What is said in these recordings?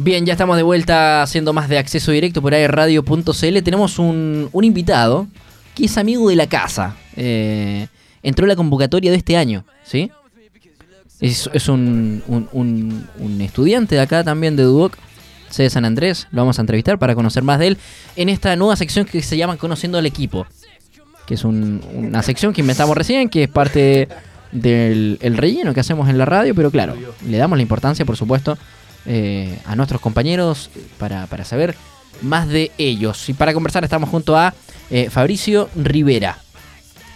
Bien, ya estamos de vuelta haciendo más de acceso directo por airradio.cl. Tenemos un, invitado que es amigo de la casa. Eh, entró en la convocatoria de este año, ¿sí? Es, un, estudiante de acá también de Duoc, C de San Andrés. Lo vamos a entrevistar para conocer más de él en esta nueva sección que se llama Conociendo al Equipo. Que es un- una sección que inventamos recién, que es parte del el relleno que hacemos en la radio, pero claro, le damos la importancia, por supuesto, eh, a nuestros compañeros para, para saber más de ellos. Y para conversar estamos junto a eh, Fabricio Rivera,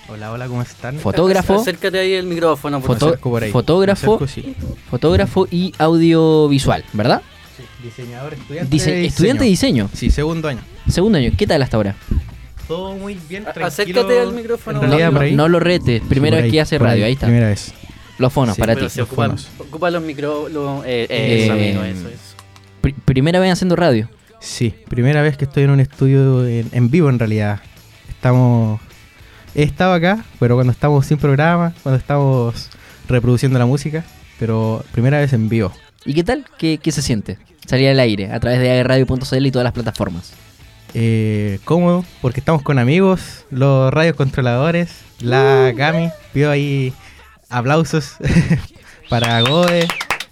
Hola, hola, ¿cómo están? fotógrafo, Acércate ahí el micrófono, por foto- acerco por ahí. fotógrafo. Me acerco, sí. fotógrafo y audiovisual, ¿verdad? Sí, Diseñador, estudiante. De estudiante de diseño, Sí, segundo año. segundo año. ¿Qué tal hasta ahora? Todo muy bien, tranquilo. acércate al micrófono. No, ahí. lo retes, primera vez ahí, que hace radio, ahí, está. Primera vez. Los fonos Sí, para ti. se los ocupa, fonos. ocupa los micro... lo- eh, Eh, eso, amigo, eso, eso. Pri- primera vez haciendo radio. Sí, primera vez que estoy en un estudio en, en vivo en realidad. Estamos... He estado acá, pero cuando estamos sin programa, cuando estamos reproduciendo la música, pero primera vez en vivo. ¿Y qué tal? ¿Qué, qué se siente? Salir al aire a través de airradio.cl y todas las plataformas. Eh, cómodo, porque estamos con amigos, los radios controladores, la Cami, vio ahí aplausos para Gode,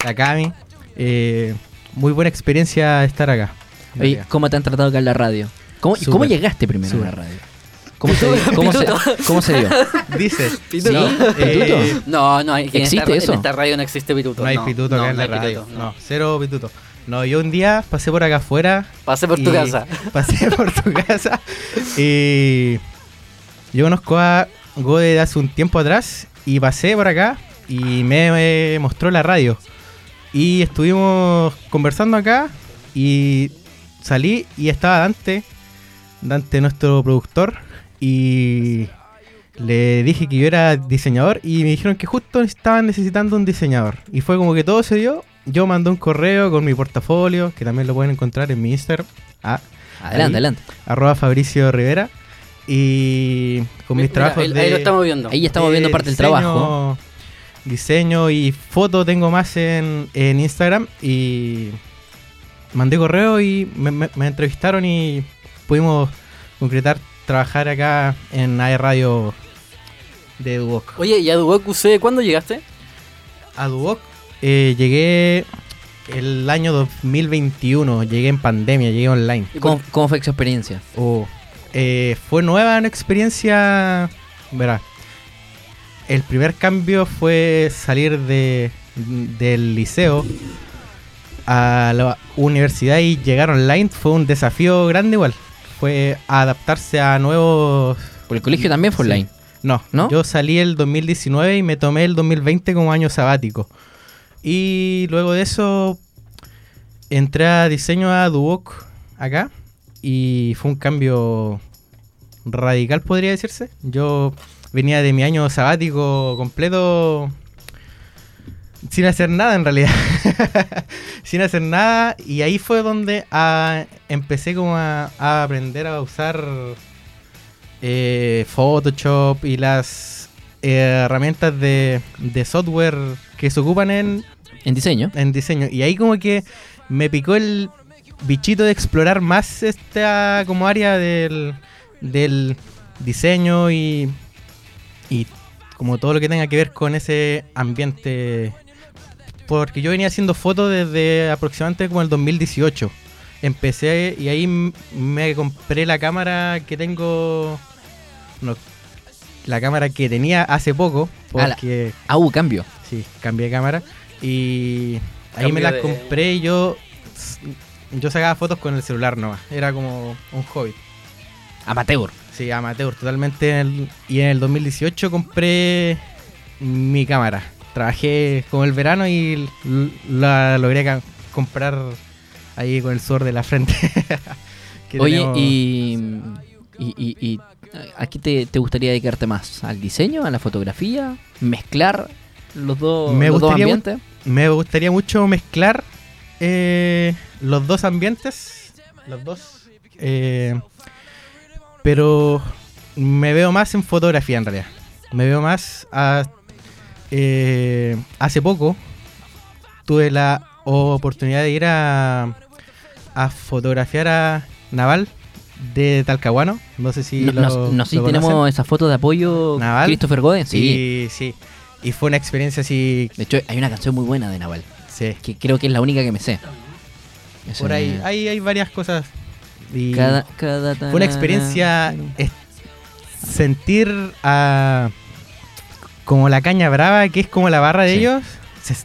la Cami. Eh, muy buena experiencia estar acá. en. ¿cómo te han tratado acá en la radio? ¿Cómo, y Súper. ¿cómo llegaste primero a la radio? ¿Cómo se, cómo, se, cómo se dio? Dice, Pituto. ¿Sí? eh, ¿Pituto? No, no, hay, en ¿Existe esta, eso? En esta radio no existe pituto. no hay pituto acá en no la hay radio. pituto, no. cero pituto. No, yo un día pasé por acá afuera. Pasé por tu casa. Pasé por tu casa. Y yo conozco a Gode de hace un tiempo atrás. Y pasé por acá y me, me mostró la radio. Y estuvimos conversando acá. Y salí y estaba Dante. Dante, nuestro productor. Y le dije que yo era diseñador. Y me dijeron que justo estaban necesitando un diseñador. Y fue como que todo se dio. Yo mandé un correo con mi portafolio. Que también lo pueden encontrar en mi Instagram. Ah, Adelante, Ahí. adelante. arroba Fabricio Rivera. Y con mis Mira, trabajos ahí, de. ahí lo estamos viendo. Ahí estamos viendo parte del trabajo. Diseño y foto tengo más en, en Instagram. Y mandé correo y me, me- me entrevistaron y pudimos concretar trabajar acá en AE Radio de Duoc. Oye, ¿y a Duoc UC cuándo llegaste? A Duoc eh, llegué el año 2021, llegué en pandemia, llegué online. ¿Y por- ¿Cómo, cómo fue esa experiencia? Oh, eh, fue nueva una experiencia. Verá. El primer cambio fue salir de, del liceo a la universidad y llegar online. Fue un desafío grande igual. Fue adaptarse a nuevos... Porque el colegio también fue Sí. online. No, ¿No? yo salí el 2019 y me tomé el 2020 como año sabático. Y luego de eso entré a diseño a Duoc acá y fue un cambio radical podría decirse. Yo venía de mi año sabático completo sin hacer nada en realidad. sin hacer nada y ahí fue donde ah, empecé como a, a aprender a usar eh, Photoshop y las eh, herramientas de, de software que se ocupan en, En diseño. en diseño. Y ahí como que me picó el bichito de explorar más esta como área del, del diseño y, y como todo lo que tenga que ver con ese ambiente. Porque yo venía haciendo fotos desde aproximadamente como el 2018. Empecé y ahí me compré la cámara que tengo. No, la cámara que tenía hace poco. Ah, la- Porque Ah, hubo cambio. Sí, cambié de cámara y ahí Cambio me las de- compré y yo yo sacaba fotos con el celular nomás, era como un hobby. Amateur. Sí, amateur totalmente en el- y en el 2018 compré mi cámara. Trabajé como el verano y la logré comprar ahí con el sudor de la frente. Oye, tenemos- y, y, y, y ¿a qué te, te gustaría dedicarte más? ¿Al diseño? ¿A la fotografía? ¿Mezclar los dos, Me los dos gustaría mu- ambientes? Me gustaría mucho mezclar eh, los dos ambientes. Los dos. eh, pero me veo más en fotografía en realidad. Me veo más a- eh, hace poco tuve la oportunidad de ir a, a fotografiar a Naval de Talcahuano. No sé si no, lo, no- no sé si tenemos esa foto de apoyo Naval. Christopher Godin. Sí. Sí. Y fue una experiencia así. De hecho, hay una canción muy buena de Naval, Sí. que creo que es la única que me sé. Por ahí hay, hay varias cosas. Y Cada, cada fue una experiencia es- sentir a como la caña brava, que es como la barra de Sí. ellos. se-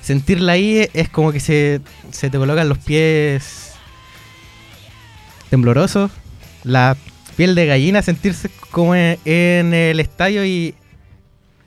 sentirla ahí es como que se, se te colocan los pies temblorosos, la piel de gallina, sentirse como en, en el estadio y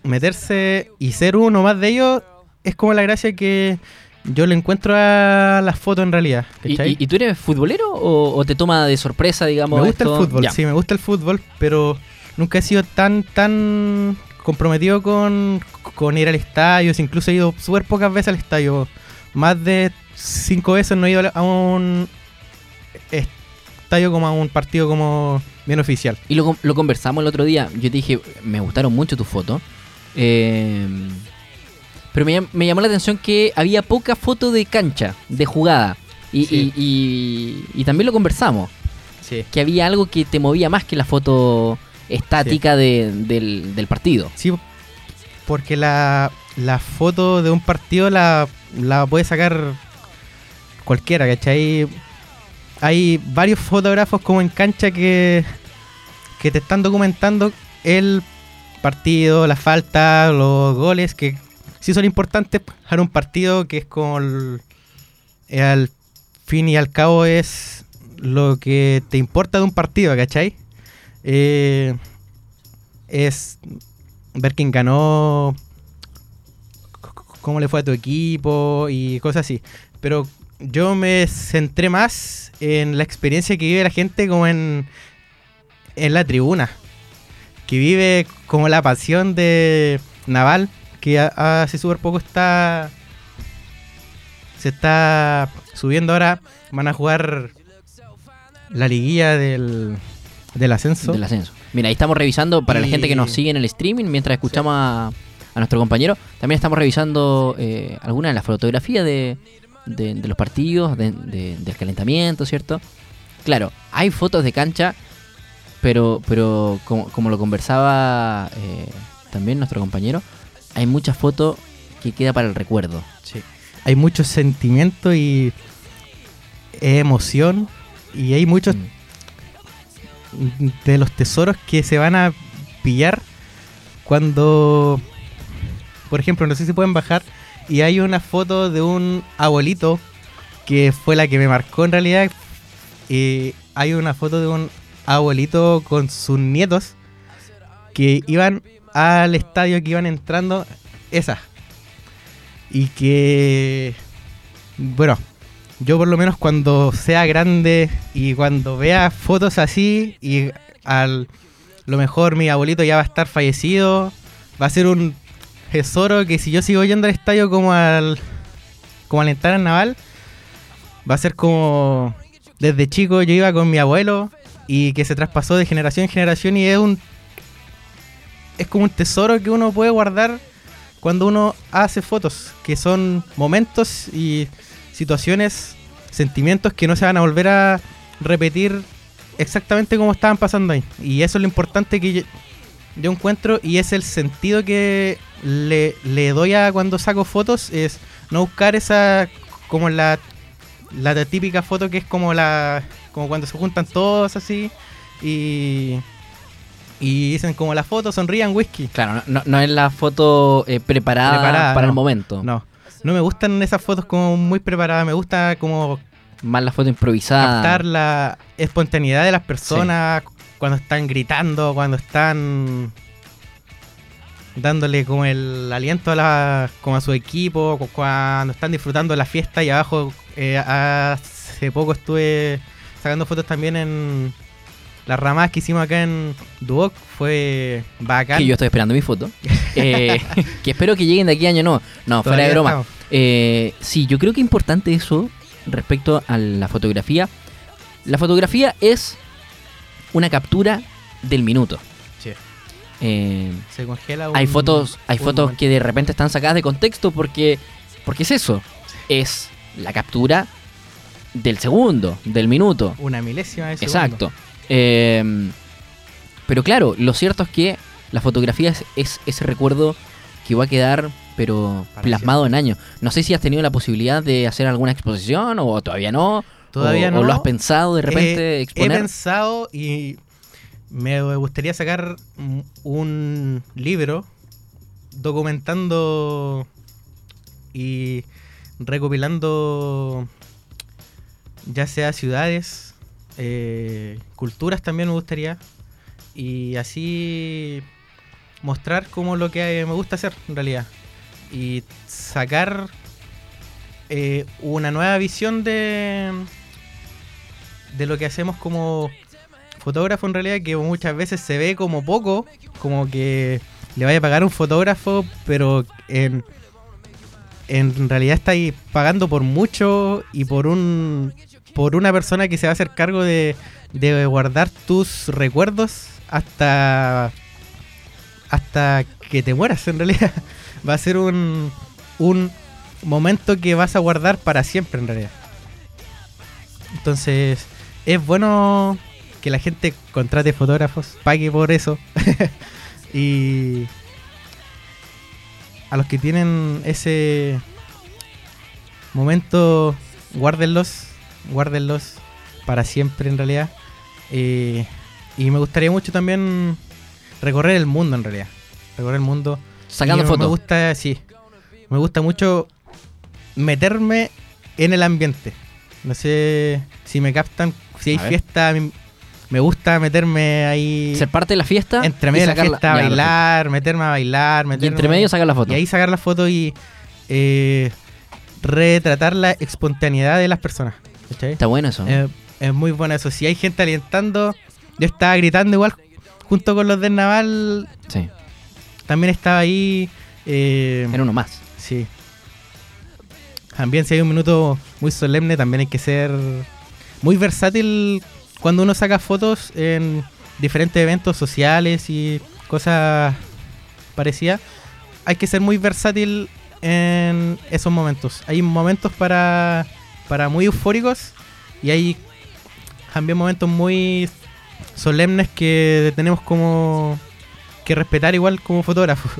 meterse y ser uno más de ellos es como la gracia que yo le encuentro a las fotos en realidad. ¿Y, ¿cachai? y- y tú eres futbolero o, o te toma de sorpresa, digamos? me gusta esto? el fútbol, Ya. sí, me gusta el fútbol, pero nunca he sido tan, tan comprometido con, con ir al estadio. Incluso he ido súper pocas veces al estadio. Más de cinco veces no he ido a un estadio como a un partido como bien oficial. Y lo, lo conversamos el otro día. Yo te dije, me gustaron mucho tus fotos. Eh, pero me, me llamó la atención que había poca foto de cancha, de jugada. Y, Sí. y- y- y también lo conversamos. Sí. Que había algo que te movía más que la foto estática de- del, del partido. Sí, porque la, la foto de un partido la, la puede sacar cualquiera, ¿cachai? Hay varios fotógrafos como en cancha que, que te están documentando el partido, la falta, los goles, que sí son importantes para un partido que es como el- al fin y al cabo es lo que te importa de un partido, ¿cachai? Eh, es ver quién ganó, cómo le fue a tu equipo y cosas así. Pero yo me centré más en la experiencia que vive la gente como en, en la tribuna. Que vive como la pasión de Naval, que hace súper poco está... Se está subiendo ahora. Van a jugar la liguilla del, del ascenso. Del ascenso. Mira, ahí estamos revisando, para la gente que nos sigue en el streaming, mientras escuchamos a, a nuestro compañero, también estamos revisando eh, algunas de las fotografías de, de- de los partidos, de- de- del calentamiento, ¿cierto? Claro, hay fotos de cancha, pero, pero como, como lo conversaba eh, también nuestro compañero, hay muchas fotos que queda para el recuerdo. Sí. Hay mucho sentimiento y emoción. Y hay muchos Mm. de los tesoros que se van a pillar cuando, por ejemplo, no sé si pueden bajar. Y hay una foto de un abuelito que fue la que me marcó en realidad. Y hay una foto de un abuelito con sus nietos que iban al estadio, que iban entrando. Esa. Y que, bueno, yo por lo menos cuando sea grande y cuando vea fotos así y al lo mejor mi abuelito ya va a estar fallecido, va a ser un tesoro que si yo sigo yendo al estadio como al como alentar al naval, va a ser como desde chico yo iba con mi abuelo y que se traspasó de generación en generación y es un es como un tesoro que uno puede guardar cuando uno hace fotos, que son momentos y situaciones, sentimientos que no se van a volver a repetir exactamente como estaban pasando ahí. Y eso es lo importante que yo, encuentro y es el sentido que le, le doy a cuando saco fotos, es no buscar esa como la, la típica foto que es como la como cuando se juntan todos así y y dicen como la foto sonrían whisky. Claro, no, no- es la foto eh, preparada, Preparada, para el momento. No, no me gustan esas fotos como muy preparadas, me gusta como Más la foto improvisada. captar la espontaneidad de las personas cuando están gritando, cuando están dándole como el aliento a, la, como a su equipo, cu- cuando están disfrutando la fiesta y abajo eh, hace poco estuve sacando fotos también en las ramadas que hicimos acá en Duoc, fue bacán. Que yo estoy esperando mi foto. Eh, que espero que lleguen de aquí a año no. No, fuera de broma. Eh, sí, yo creo que es importante eso respecto a la fotografía. La fotografía es una captura del minuto. Sí. Eh, Se congela hay fotos, hay fotos momento. que de repente están sacadas de contexto porque, porque es eso. es la captura del segundo, del minuto. Una milésima de segundo. Exacto. Eh, pero claro, lo cierto es que la fotografía es, es ese recuerdo que va a quedar, pero plasmado en años. No sé si has tenido la posibilidad de hacer alguna exposición o todavía no. Todavía o, no. O lo has pensado de repente Eh, exponer. He pensado y me gustaría sacar un libro documentando y recopilando ya sea ciudades, eh, culturas también me gustaría. Y así mostrar como lo que me gusta hacer en realidad. Y sacar eh, una nueva visión de de lo que hacemos como fotógrafo en realidad que muchas veces se ve como poco como que le vaya a pagar un fotógrafo pero en en realidad estáis pagando por mucho y por un por una persona que se va a hacer cargo de, de guardar tus recuerdos hasta hasta que te mueras en realidad. Va a ser un un momento que vas a guardar para siempre en realidad. Entonces es bueno que la gente contrate fotógrafos pague por eso. Y a los que tienen ese momento guárdenlos guárdenlos para siempre en realidad Eh, y me gustaría mucho también recorrer el mundo en realidad recorrer el mundo Sacando fotos. Me gusta, sí. Me gusta mucho meterme en el ambiente. No sé si me captan. Si hay fiesta, me gusta meterme ahí. Ser parte de la fiesta. entre medio de la fiesta, bailar, meterme a bailar. perfecto. Y Meterme, entre medio sacar la foto. y ahí sacar la foto y eh, retratar la espontaneidad de las personas. ¿cachai? Está bueno eso. Eh, es muy bueno eso. Si hay gente alentando, yo estaba gritando igual junto con los del Naval. sí. También estaba ahí. eh, Era uno más. Sí. También si hay un minuto muy solemne, también hay que ser muy versátil cuando uno saca fotos en diferentes eventos sociales y cosas parecidas. Hay que ser muy versátil en esos momentos. Hay momentos para, para muy eufóricos y hay también momentos muy solemnes que tenemos como que respetar igual como fotógrafos.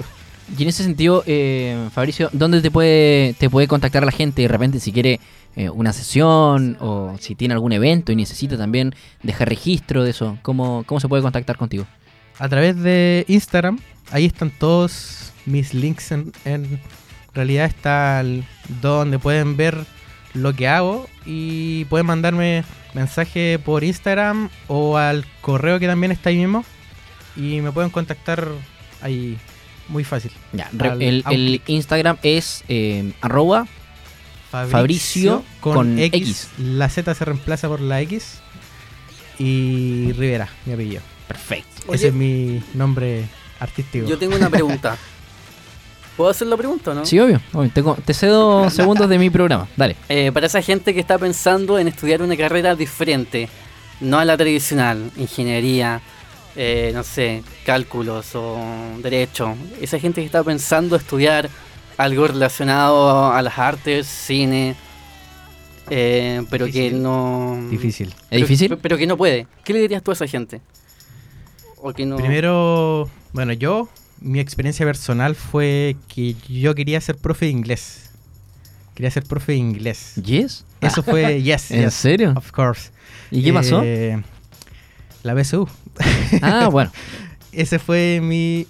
Y en ese sentido, eh, Fabricio, ¿dónde te puede, te puede contactar la gente de repente si quiere eh, una sesión o si tiene algún evento y necesita también dejar registro de eso? ¿Cómo, cómo se puede contactar contigo? a través de Instagram. Ahí están todos mis links. En, en realidad está el- donde pueden ver lo que hago y pueden mandarme mensaje por Instagram o al correo que también está ahí mismo y me pueden contactar ahí muy fácil. Ya, Al- el. Instagram es eh, arroba Fabricio con X. La Z se reemplaza por la X y Rivera, mi apellido. perfecto. Oye. Ese es mi nombre artístico. Yo tengo una pregunta. ¿Puedo hacer la pregunta o no? Sí, obvio. obvio. Te cedo segundos de mi programa. Dale. Eh, para esa gente que está pensando en estudiar una carrera diferente, no a la tradicional, ingeniería, eh, no sé, cálculos o derecho, esa gente que está pensando estudiar algo relacionado a las artes, cine, eh, pero que no... Difícil. ¿Es difícil? pe- Pero que no puede. ¿Qué le dirías tú a esa gente? O que no... Primero, bueno, yo, mi experiencia personal fue que yo quería ser profe de inglés. Quería ser profe de inglés. ¿Yes? Eso fue, yes, ¿En yes, serio? of course. ¿Y qué pasó? Eh, la BSU. Ah, bueno. Ese fue mi,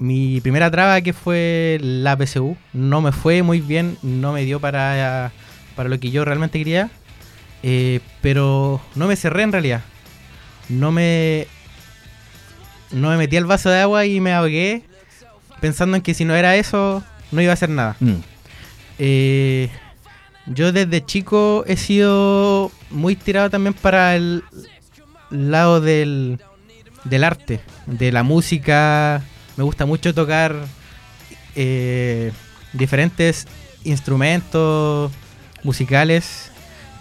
mi primera traba que fue la PSU. No me fue muy bien, no me dio para, para lo que yo realmente quería. Eh, pero no me cerré en realidad. No me. No me metí al vaso de agua y me ahogué pensando en que si no era eso, no iba a hacer nada. Mm. Eh, yo desde chico he sido muy tirado también para el lado del, del arte, de la música. Me gusta mucho tocar eh, diferentes instrumentos musicales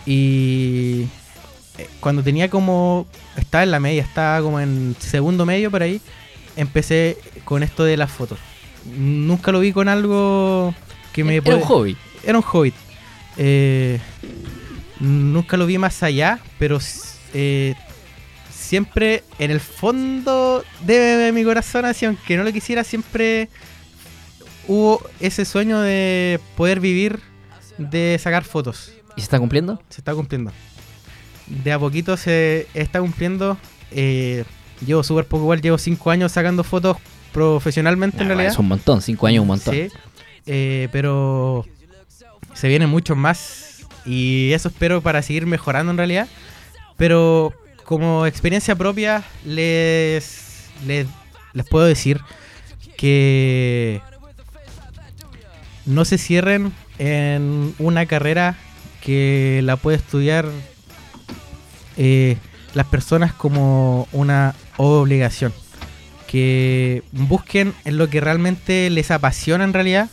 y eh, cuando tenía como estaba en la media, estaba como en segundo medio por ahí, empecé con esto de las fotos. Nunca lo vi con algo que me Era puede- un hobby. era un hobby. eh, nunca lo vi más allá, pero eh, siempre en el fondo de mi corazón, así, aunque no lo quisiera, siempre hubo ese sueño de poder vivir de sacar fotos. ¿Y se está cumpliendo? Se está cumpliendo. De a poquito se está cumpliendo. Eh, llevo súper poco igual, llevo cinco años sacando fotos profesionalmente en realidad. Es un montón, cinco años un montón. Sí, eh, pero se vienen muchos más y eso espero para seguir mejorando en realidad. Pero como experiencia propia les, les, les puedo decir que no se cierren en una carrera que la puede estudiar eh, las personas como una obligación. Que busquen en lo que realmente les apasiona en realidad,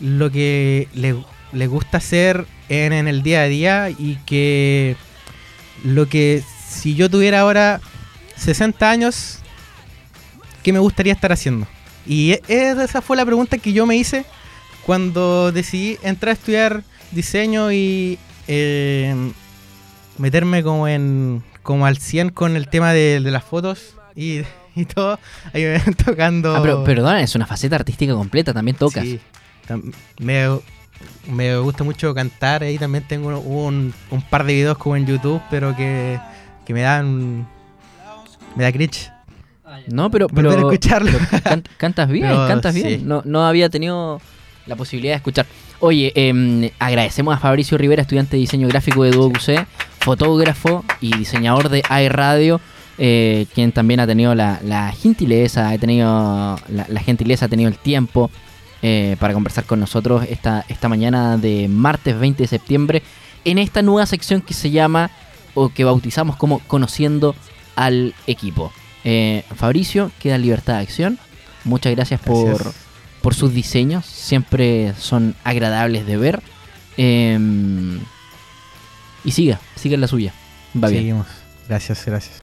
lo que les, gusta hacer en, en, el día a día y que lo que si yo tuviera ahora 60 años, ¿qué me gustaría estar haciendo? Y e, esa fue la pregunta que yo me hice cuando decidí entrar a estudiar diseño y eh, meterme como en como al 100 con el tema de, las fotos y, todo, ahí me ven tocando... Ah, pero perdona, es una faceta artística completa, también tocas. Sí, me, gusta mucho cantar, ahí también tengo un, un par de videos como en YouTube, pero que, que me dan... me da cringe. No, pero, pero, escucharlo. cantas bien, cantas bien. No, no había tenido la posibilidad de escuchar. Oye, em, agradecemos a Fabricio Rivera, estudiante de diseño gráfico de DuoQC, fotógrafo y diseñador de iRadio, eh, quien también ha tenido la, gentileza, ha tenido la, gentileza, ha tenido el tiempo eh, para conversar con nosotros esta, esta mañana de martes 20 de septiembre en esta nueva sección que se llama o que bautizamos como Conociendo al equipo. Eh, Fabricio, queda libertad de acción. Muchas gracias. por por sus diseños, siempre son agradables de ver. Em, y siga, siga en la suya. Va Seguimos. Gracias, gracias.